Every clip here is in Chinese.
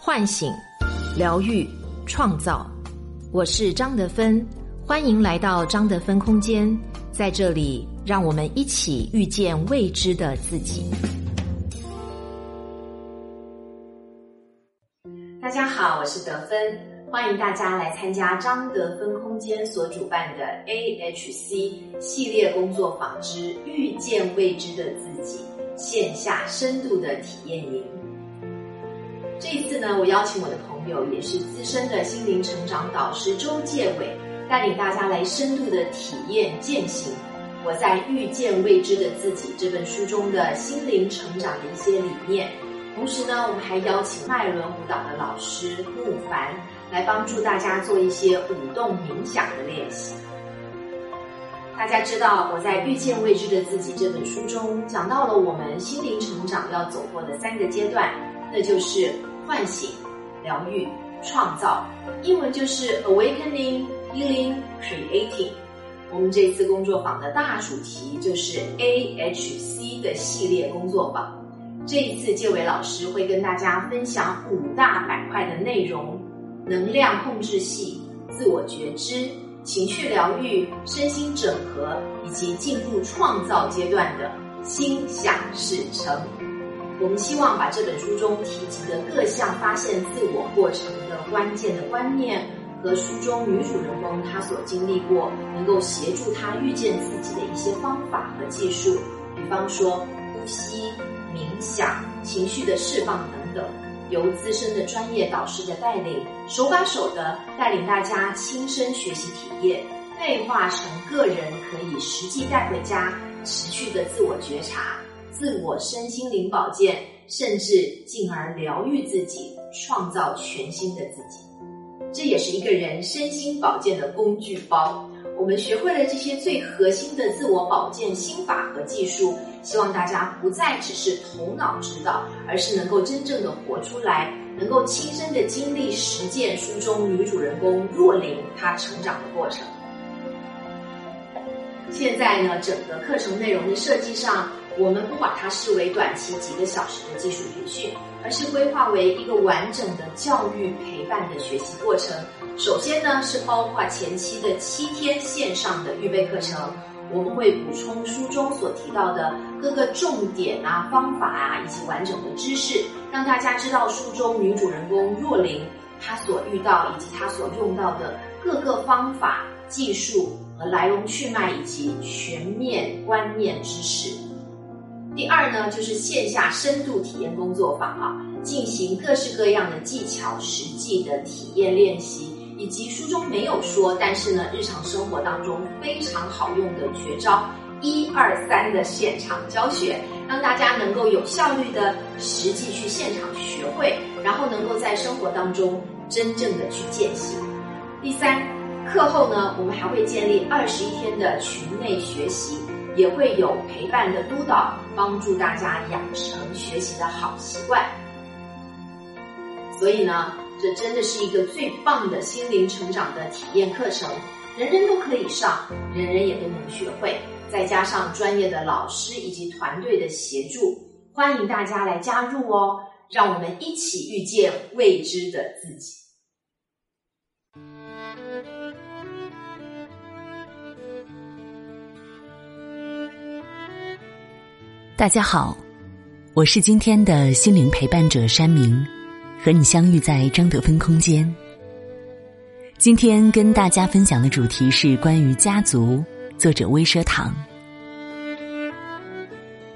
唤醒、疗愈、创造。我是张德芬，欢迎来到张德芬空间。在这里，让我们一起遇见未知的自己。大家好，我是德芬，欢迎大家来参加张德芬空间所主办的 AHC 系列工作坊之“遇见未知的自己”线下深度的体验营。这一次呢，我邀请我的朋友，也是资深的心灵成长导师周介伟，带领大家来深度的体验践行我在《遇见未知的自己》这本书中的心灵成长的一些理念。同时呢，我们还邀请脉轮舞蹈的老师木凡来帮助大家做一些舞动冥想的练习。大家知道，我在《遇见未知的自己》这本书中讲到了我们心灵成长要走过的三个阶段，那就是唤醒、疗愈、创造。英文就是 awakening、healing、creating。我们这次工作坊的大主题就是 AHC 的系列工作坊。这一次，介伟老师会跟大家分享五大板块的内容：能量控制系、自我觉知。情绪疗愈、身心整合，以及进入创造阶段的心想事成。我们希望把这本书中提及的各项发现自我过程的关键的观念，和书中女主人公她所经历过，能够协助她遇见自己的一些方法和技术，比方说呼吸、冥想、情绪的释放等等。由资深的专业导师的带领，手把手的带领大家亲身学习体验，内化成个人可以实际带回家，持续的自我觉察、自我身心灵保健，甚至进而疗愈自己，创造全新的自己。这也是一个人身心保健的工具包。我们学会了这些最核心的自我保健心法和技术。希望大家不再只是头脑知道，而是能够真正的活出来，能够亲身的经历实践书中女主人公若琳她成长的过程。现在呢，整个课程内容的设计上，我们不把它视为短期几个小时的技术培训，而是规划为一个完整的教育陪伴的学习过程。首先呢，是包括前期的七天线上的预备课程。我们会补充书中所提到的各个重点啊、方法啊，以及完整的知识，让大家知道书中女主人公若琳她所遇到以及她所用到的各个方法、技术和来龙去脉以及全面观念知识。第二呢，就是线下深度体验工作坊啊，进行各式各样的技巧、实际的体验练习。以及书中没有说，但是呢，日常生活当中非常好用的绝招，一二三的现场教学，让大家能够有效率的实际去现场学会，然后能够在生活当中真正的去践行。第三，课后呢，我们还会建立二十一天的群内学习，也会有陪伴的督导，帮助大家养成学习的好习惯。所以呢。这真的是一个最棒的心灵成长的体验课程，人人都可以上，人人也都能学会。再加上专业的老师以及团队的协助，欢迎大家来加入哦！让我们一起遇见未知的自己。大家好，我是今天的心灵陪伴者山明。和你相遇在张德芬空间。今天跟大家分享的主题是关于家族，作者微奢堂。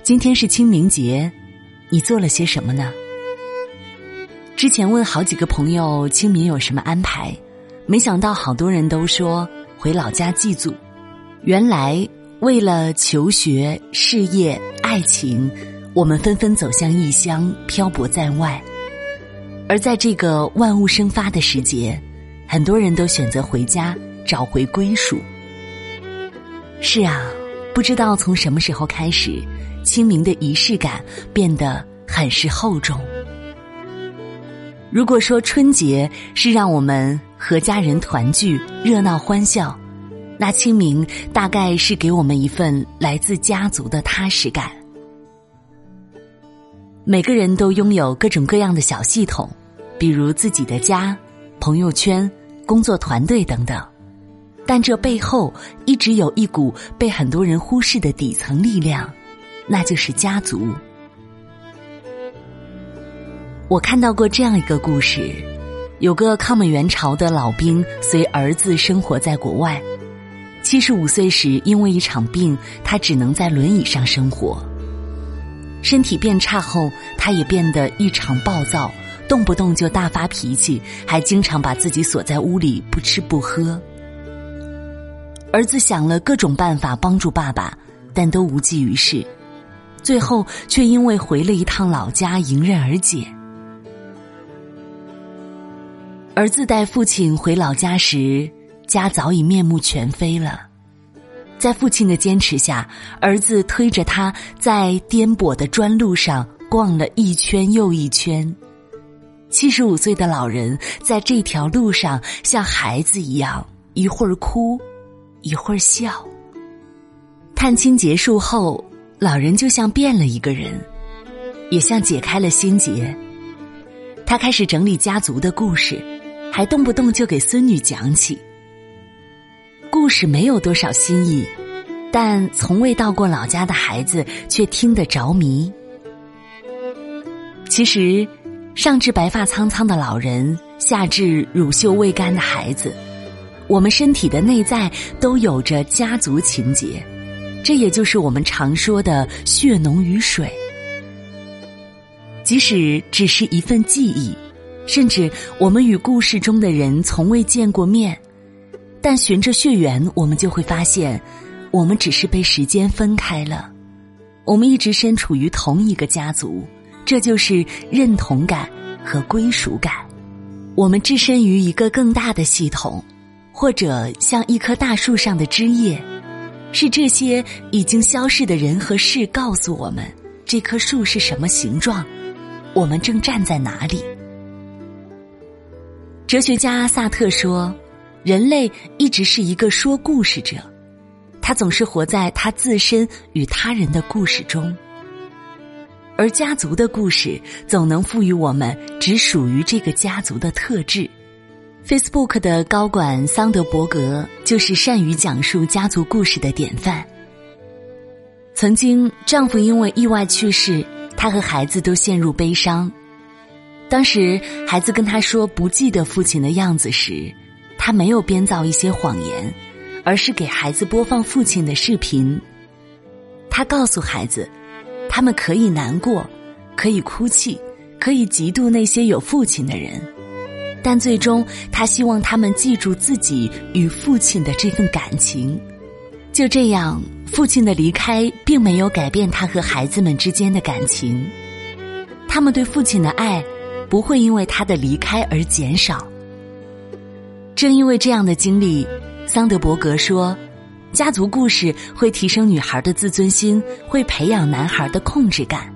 今天是清明节，你做了些什么呢？之前问好几个朋友清明有什么安排，没想到好多人都说回老家祭祖。原来为了求学、事业、爱情，我们纷纷走向异乡，漂泊在外。而在这个万物生发的时节，很多人都选择回家找回归属。是啊，不知道从什么时候开始，清明的仪式感变得很是厚重。如果说春节是让我们和家人团聚、热闹欢笑，那清明大概是给我们一份来自家族的踏实感。每个人都拥有各种各样的小系统。比如自己的家、朋友圈、工作团队等等。但这背后一直有一股被很多人忽视的底层力量，那就是家族。我看到过这样一个故事：有个抗美援朝的老兵随儿子生活在国外，七十五岁时因为一场病，他只能在轮椅上生活。身体变差后，他也变得异常暴躁，动不动就大发脾气，还经常把自己锁在屋里不吃不喝。儿子想了各种办法帮助爸爸，但都无济于事，最后却因为回了一趟老家迎刃而解。儿子带父亲回老家时，家早已面目全非了。在父亲的坚持下，儿子推着他在颠簸的砖路上逛了一圈又一圈。七十五岁的老人在这条路上像孩子一样，一会儿哭。一会儿笑。探亲结束后，老人就像变了一个人，也像解开了心结。他开始整理家族的故事，还动不动就给孙女讲起。故事没有多少新意，但从未到过老家的孩子却听得着迷。其实，上至白发苍苍的老人，下至乳臭未干的孩子。我们身体的内在都有着家族情结，这也就是我们常说的血浓于水。即使只是一份记忆，甚至我们与故事中的人从未见过面，但循着血缘，我们就会发现，我们只是被时间分开了。我们一直身处于同一个家族，这就是认同感和归属感。我们置身于一个更大的系统。或者像一棵大树上的枝叶，是这些已经消逝的人和事告诉我们，这棵树是什么形状，我们正站在哪里。哲学家萨特说：“人类一直是一个说故事者，他总是活在他自身与他人的故事中，而家族的故事总能赋予我们只属于这个家族的特质。” Facebook 的高管桑德伯格就是善于讲述家族故事的典范。曾经，丈夫因为意外去世，她和孩子都陷入悲伤。当时，孩子跟她说不记得父亲的样子时，他没有编造一些谎言，而是给孩子播放父亲的视频。他告诉孩子，他们可以难过，可以哭泣，可以嫉妒那些有父亲的人。但最终，他希望他们记住自己与父亲的这份感情。就这样，父亲的离开并没有改变他和孩子们之间的感情。他们对父亲的爱不会因为他的离开而减少。正因为这样的经历，桑德伯格说：“家族故事会提升女孩的自尊心，会培养男孩的控制感。”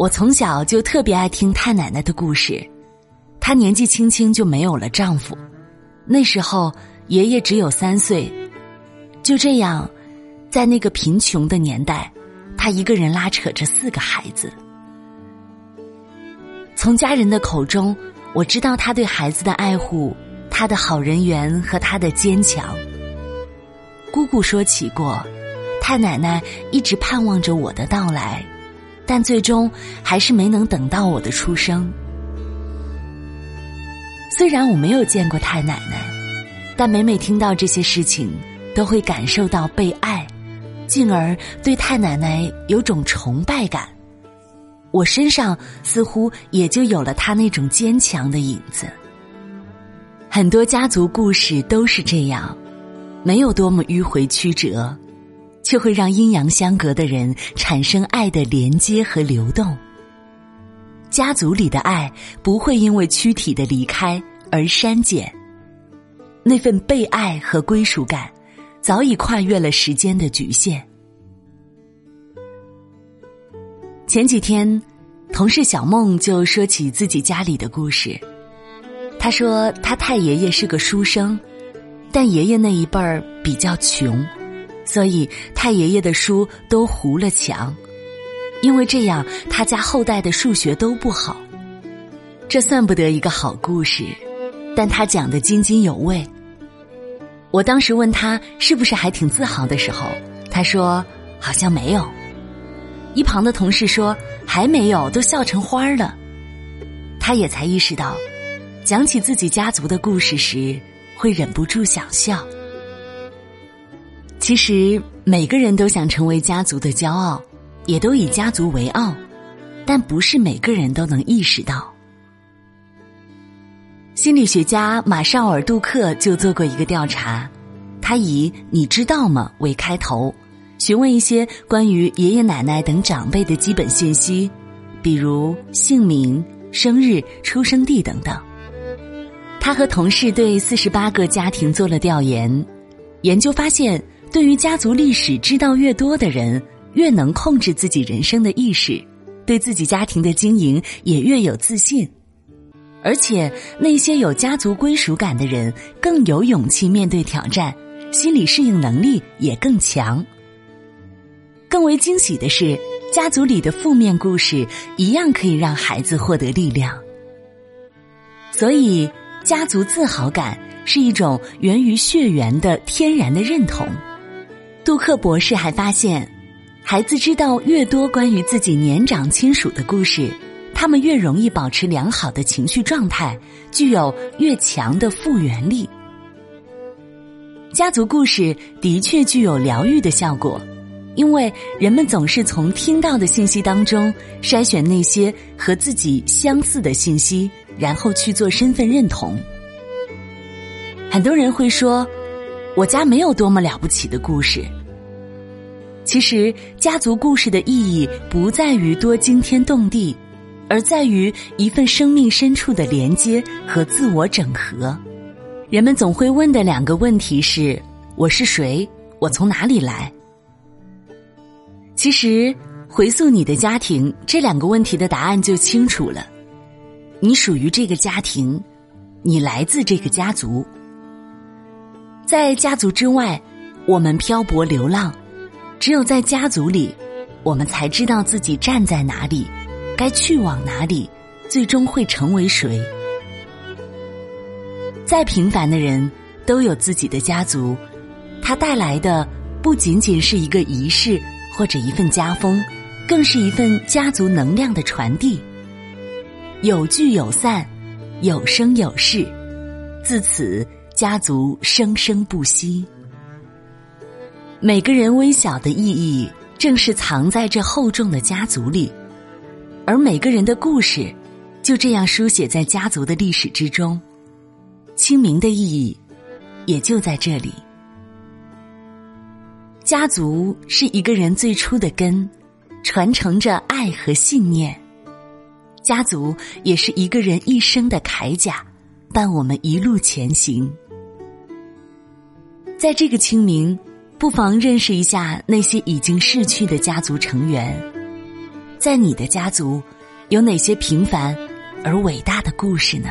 我从小就特别爱听太奶奶的故事，她年纪轻轻就没有了丈夫，那时候爷爷只有三岁，就这样，在那个贫穷的年代，她一个人拉扯着四个孩子。从家人的口中，我知道他对孩子的爱护，他的好人缘和他的坚强。姑姑说起过，太奶奶一直盼望着我的到来。但最终还是没能等到我的出生。虽然我没有见过太奶奶，但每每听到这些事情，都会感受到被爱，进而对太奶奶有种崇拜感。我身上似乎也就有了他那种坚强的影子。很多家族故事都是这样，没有多么迂回曲折。却会让阴阳相隔的人产生爱的连接和流动。家族里的爱不会因为躯体的离开而删减，那份被爱和归属感早已跨越了时间的局限。前几天，同事小梦就说起自己家里的故事。他说，他太爷爷是个书生，但爷爷那一辈儿比较穷。所以，太爷爷的书都糊了墙，因为这样他家后代的数学都不好，这算不得一个好故事，但他讲的津津有味。我当时问他是不是还挺自豪的时候，他说好像没有。一旁的同事说还没有，都笑成花了。他也才意识到，讲起自己家族的故事时，会忍不住想笑。其实每个人都想成为家族的骄傲，也都以家族为傲，但不是每个人都能意识到。心理学家马绍尔·杜克就做过一个调查，他以“你知道吗”为开头，询问一些关于爷爷奶奶等长辈的基本信息，比如姓名、生日、出生地等等。他和同事对四十八个家庭做了调研，研究发现，对于家族历史知道越多的人，越能控制自己人生的意识，对自己家庭的经营也越有自信。而且，那些有家族归属感的人更有勇气面对挑战，心理适应能力也更强。更为惊喜的是，家族里的负面故事一样可以让孩子获得力量。所以，家族自豪感是一种源于血缘的天然的认同。杜克博士还发现，孩子知道越多关于自己年长亲属的故事。他们越容易保持良好的情绪状态，具有越强的复原力。家族故事的确具有疗愈的效果，因为人们总是从听到的信息当中筛选那些和自己相似的信息，然后去做身份认同。很多人会说：“我家没有多么了不起的故事。”其实，家族故事的意义不在于多惊天动地。而在于一份生命深处的连接和自我整合。人们总会问的两个问题是：我是谁？我从哪里来？其实，回溯你的家庭，这两个问题的答案就清楚了。你属于这个家庭，你来自这个家族。在家族之外，我们漂泊流浪；只有在家族里，我们才知道自己站在哪里。该去往哪里，最终会成为谁？再平凡的人都有自己的家族，它带来的不仅仅是一个仪式或者一份家风，更是一份家族能量的传递。有聚有散，有生有世，自此家族生生不息。每个人微小的意义，正是藏在这厚重的家族里。而每个人的故事，就这样书写在家族的历史之中。清明的意义，也就在这里。家族是一个人最初的根，传承着爱和信念。家族也是一个人一生的铠甲，伴我们一路前行。在这个清明，不妨认识一下那些已经逝去的家族成员。在你的家族，有哪些平凡而伟大的故事呢？